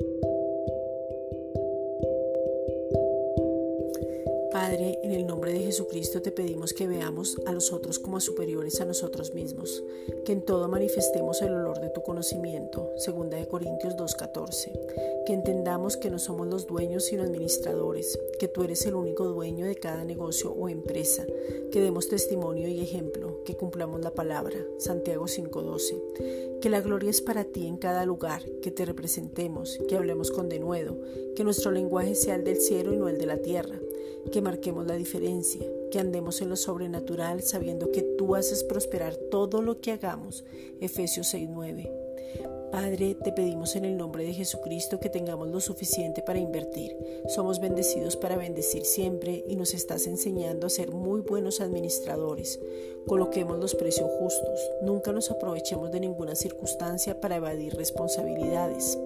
Thank you. Padre, en el nombre de Jesucristo te pedimos que veamos a los otros como superiores a nosotros mismos, que en todo manifestemos el olor de tu conocimiento, 2 de Corintios 2:14, que entendamos que no somos los dueños sino administradores, que tú eres el único dueño de cada negocio o empresa, que demos testimonio y ejemplo, que cumplamos la palabra, Santiago 5:12, que la gloria es para ti en cada lugar, que te representemos, que hablemos con denuedo, que nuestro lenguaje sea el del cielo y no el de la tierra que marquemos la diferencia, que andemos en lo sobrenatural sabiendo que tú haces prosperar todo lo que hagamos. Efesios 6:9. Padre, te pedimos en el nombre de Jesucristo que tengamos lo suficiente para invertir. Somos bendecidos para bendecir siempre y nos estás enseñando a ser muy buenos administradores. Coloquemos los precios justos. Nunca nos aprovechemos de ninguna circunstancia para evadir responsabilidades.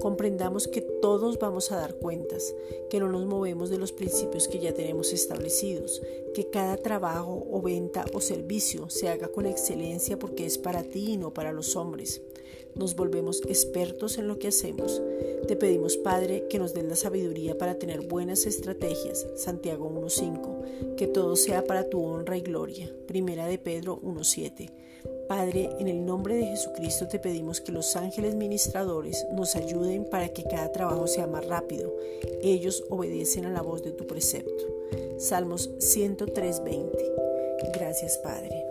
Comprendamos que todos vamos a dar cuentas, que no nos movemos de los principios que ya tenemos establecidos, que cada trabajo o venta o servicio se haga con excelencia porque es para ti y no para los hombres. Nos volvemos expertos en lo que hacemos. Te pedimos, Padre, que nos den la sabiduría para tener buenas estrategias. Santiago 1.5. Que todo sea para tu honra y gloria. Primera de Pedro 1.7. Padre, en el nombre de Jesucristo te pedimos que los ángeles ministradores nos ayuden para que cada trabajo sea más rápido. Ellos obedecen a la voz de tu precepto. Salmos 103:20. Gracias, Padre.